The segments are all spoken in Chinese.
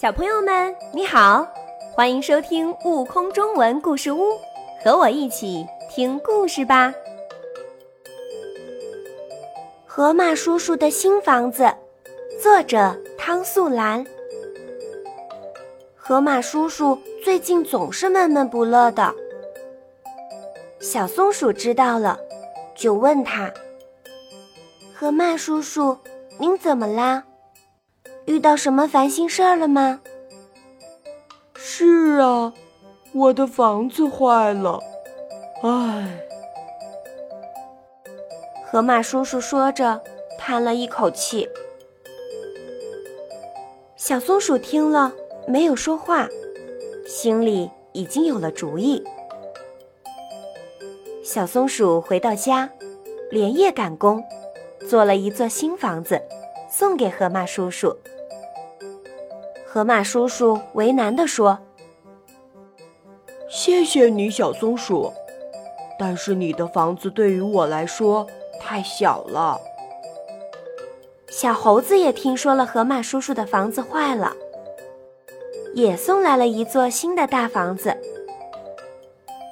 小朋友们，你好，欢迎收听《悟空中文故事屋》，和我一起听故事吧。河马叔叔的新房子，作者汤素兰。河马叔叔最近总是闷闷不乐的。小松鼠知道了，就问他：“河马叔叔，您怎么啦？遇到什么烦心事儿了吗？”“是啊，我的房子坏了，唉。”河马叔叔说着，叹了一口气。小松鼠听了，没有说话，心里已经有了主意。小松鼠回到家，连夜赶工，做了一座新房子，送给河马叔叔。河马叔叔为难地说：“谢谢你，小松鼠，但是你的房子对于我来说太小了。”小猴子也听说了河马叔叔的房子坏了，也送来了一座新的大房子。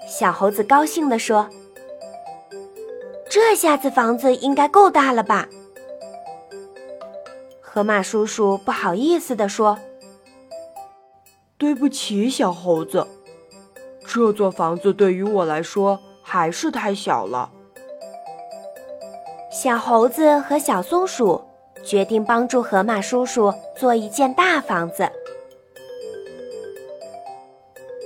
小猴子高兴地说。这下子房子应该够大了吧？河马叔叔不好意思地说：“对不起，小猴子，这座房子对于我来说还是太小了。”小猴子和小松鼠决定帮助河马叔叔做一间大房子。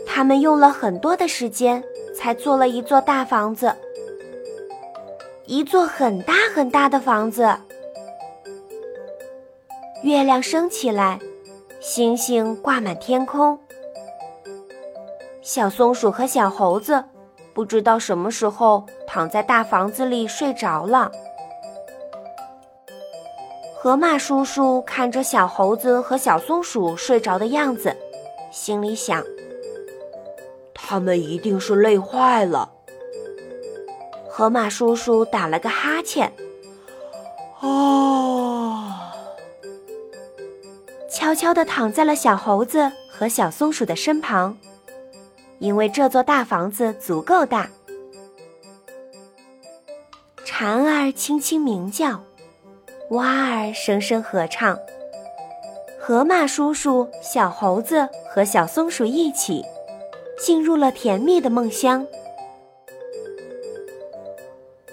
他们用了很多的时间才做了一座大房子。一座很大很大的房子，月亮升起来，星星挂满天空。小松鼠和小猴子不知道什么时候躺在大房子里睡着了。河马叔叔看着小猴子和小松鼠睡着的样子，心里想：他们一定是累坏了。河马叔叔打了个哈欠，啊，悄悄地躺在了小猴子和小松鼠的身旁，因为这座大房子足够大。蝉儿轻轻鸣叫，蛙儿声声合唱，河马叔叔、小猴子和小松鼠一起进入了甜蜜的梦乡。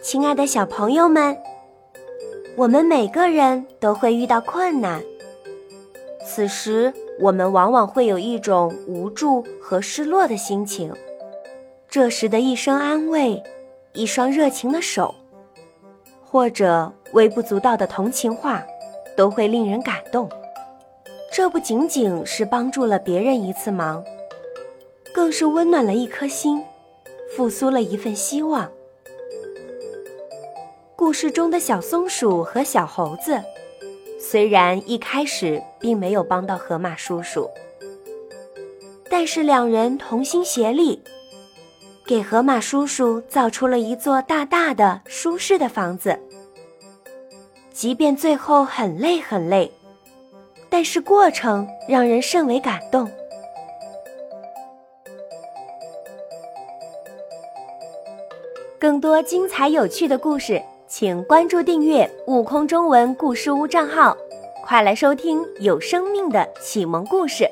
亲爱的小朋友们，我们每个人都会遇到困难，此时我们往往会有一种无助和失落的心情。这时的一声安慰，一双热情的手，或者微不足道的同情话，都会令人感动。这不仅仅是帮助了别人一次忙，更是温暖了一颗心，复苏了一份希望。故事中的小松鼠和小猴子，虽然一开始并没有帮到河马叔叔，但是两人同心协力，给河马叔叔造出了一座大大的、舒适的房子。即便最后很累很累，但是过程让人甚为感动。更多精彩有趣的故事。请关注订阅“悟空中文故事屋”账号，快来收听有生命的启蒙故事。